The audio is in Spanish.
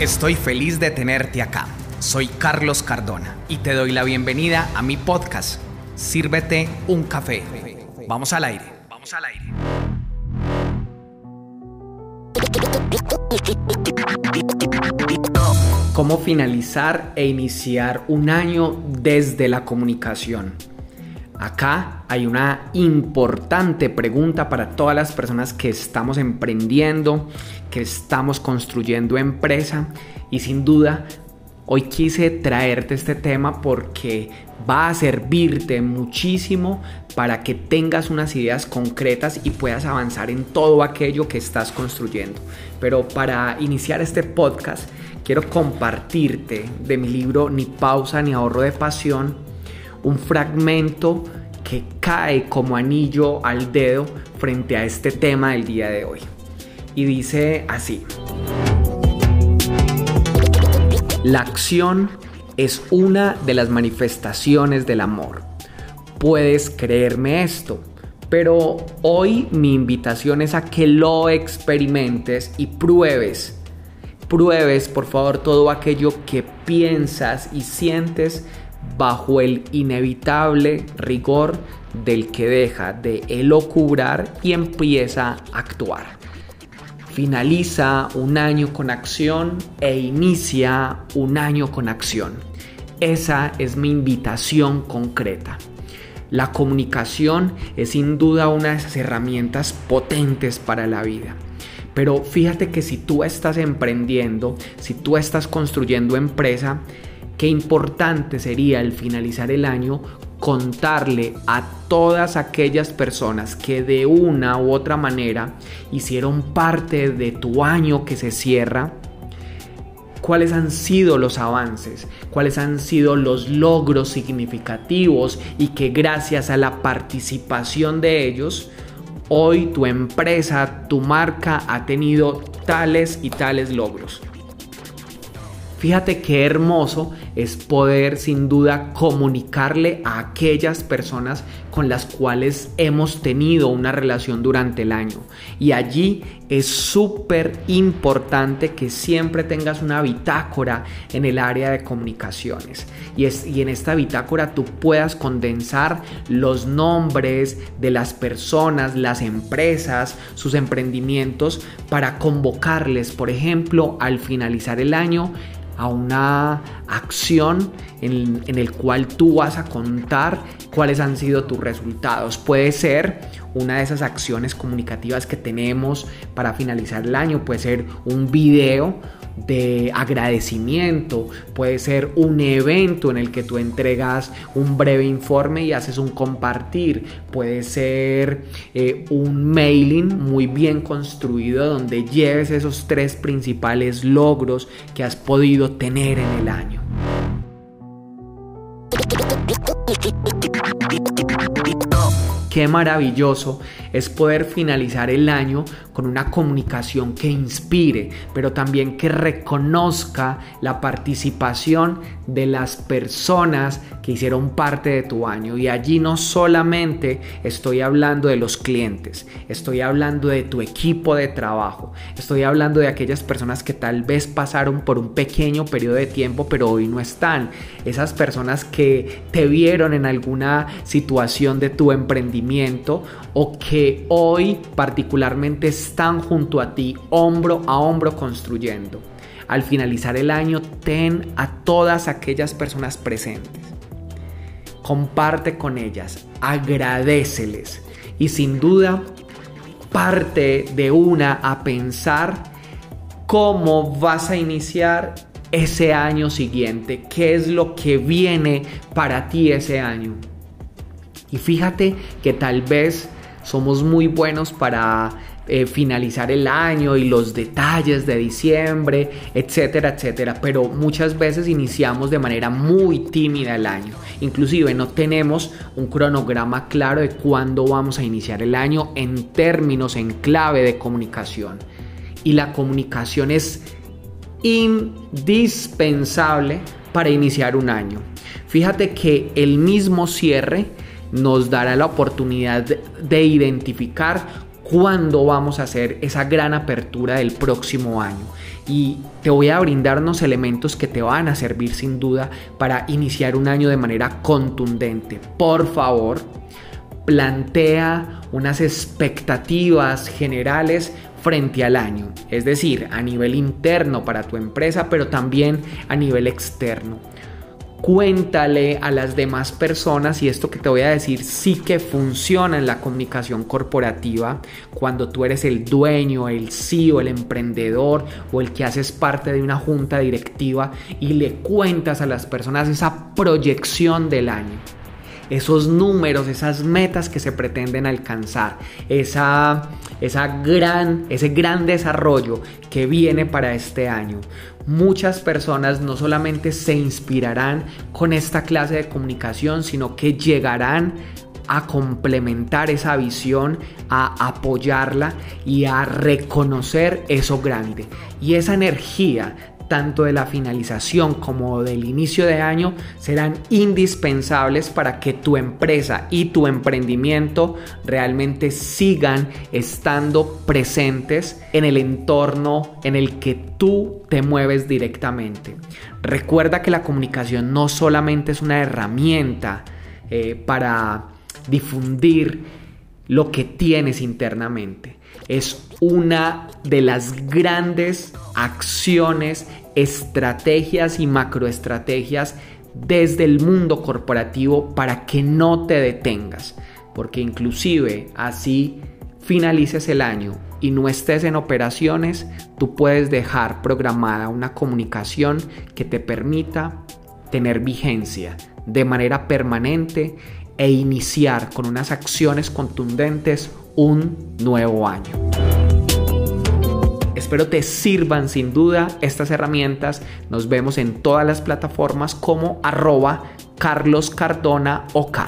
Estoy feliz de tenerte acá. Soy Carlos Cardona y te doy la bienvenida a mi podcast. Sírvete un café. Vamos al aire. Vamos al aire. ¿Cómo finalizar e iniciar un año desde la comunicación? Acá hay una importante pregunta para todas las personas que estamos emprendiendo, que estamos construyendo empresa y sin duda hoy quise traerte este tema porque va a servirte muchísimo para que tengas unas ideas concretas y puedas avanzar en todo aquello que estás construyendo. Pero para iniciar este podcast quiero compartirte de mi libro Ni pausa ni ahorro de pasión un fragmento que cae como anillo al dedo frente a este tema del día de hoy. Y dice así. La acción es una de las manifestaciones del amor. Puedes creerme esto, pero hoy mi invitación es a que lo experimentes y pruebes. Pruebes, por favor, todo aquello que piensas y sientes bajo el inevitable rigor del que deja de elocubrar y empieza a actuar. Finaliza un año con acción e inicia un año con acción. Esa es mi invitación concreta. La comunicación es sin duda una de esas herramientas potentes para la vida. Pero fíjate que si tú estás emprendiendo, si tú estás construyendo empresa, qué importante sería al finalizar el año contarle a todas aquellas personas que de una u otra manera hicieron parte de tu año que se cierra, cuáles han sido los avances, cuáles han sido los logros significativos y que gracias a la participación de ellos, hoy tu empresa, tu marca ha tenido tales y tales logros. Fíjate qué hermoso es poder sin duda comunicarle a aquellas personas con las cuales hemos tenido una relación durante el año. Y allí es súper importante que siempre tengas una bitácora en el área de comunicaciones. Y, es, y en esta bitácora tú puedas condensar los nombres de las personas, las empresas, sus emprendimientos para convocarles, por ejemplo, al finalizar el año a una acción en, en, el cual tú vas a contar cuáles han sido tus resultados. Puede ser una de esas acciones comunicativas que tenemos para finalizar el año, puede ser un video de agradecimiento, puede ser un evento en el que tú entregas un breve informe y haces un compartir, puede ser eh, un mailing muy bien construido donde lleves esos tres principales logros que has podido tener en el año. Qué maravilloso es poder finalizar el año con una comunicación que inspire, pero también que reconozca la participación de las personas que hicieron parte de tu año. Y allí no solamente estoy hablando de los clientes, estoy hablando de tu equipo de trabajo, estoy hablando de aquellas personas que tal vez pasaron por un pequeño periodo de tiempo, pero hoy no están. Esas personas que te vieron en alguna situación de tu emprendimiento o que hoy particularmente están junto a ti, hombro a hombro construyendo. Al finalizar el año, ten a todas aquellas personas presentes. Comparte con ellas, agradeceles y sin duda parte de una a pensar cómo vas a iniciar ese año siguiente, qué es lo que viene para ti ese año. Y fíjate que tal vez somos muy buenos para eh, finalizar el año y los detalles de diciembre, etcétera, etcétera. Pero muchas veces iniciamos de manera muy tímida el año. Inclusive no tenemos un cronograma claro de cuándo vamos a iniciar el año en términos, en clave de comunicación. Y la comunicación es indispensable para iniciar un año. Fíjate que el mismo cierre nos dará la oportunidad de identificar cuándo vamos a hacer esa gran apertura del próximo año. Y te voy a brindar unos elementos que te van a servir sin duda para iniciar un año de manera contundente. Por favor, plantea unas expectativas generales frente al año, es decir, a nivel interno para tu empresa, pero también a nivel externo. Cuéntale a las demás personas y esto que te voy a decir sí que funciona en la comunicación corporativa cuando tú eres el dueño, el CEO, el emprendedor o el que haces parte de una junta directiva y le cuentas a las personas esa proyección del año esos números, esas metas que se pretenden alcanzar, esa, esa gran, ese gran desarrollo que viene para este año. Muchas personas no solamente se inspirarán con esta clase de comunicación, sino que llegarán a complementar esa visión, a apoyarla y a reconocer eso grande. Y esa energía tanto de la finalización como del inicio de año serán indispensables para que tu empresa y tu emprendimiento realmente sigan estando presentes en el entorno en el que tú te mueves directamente. Recuerda que la comunicación no solamente es una herramienta eh, para difundir lo que tienes internamente. Es una de las grandes acciones, estrategias y macroestrategias desde el mundo corporativo para que no te detengas. Porque inclusive así finalices el año y no estés en operaciones, tú puedes dejar programada una comunicación que te permita tener vigencia de manera permanente e iniciar con unas acciones contundentes un nuevo año. Espero te sirvan sin duda estas herramientas. Nos vemos en todas las plataformas como arroba Carlos Cardona OK.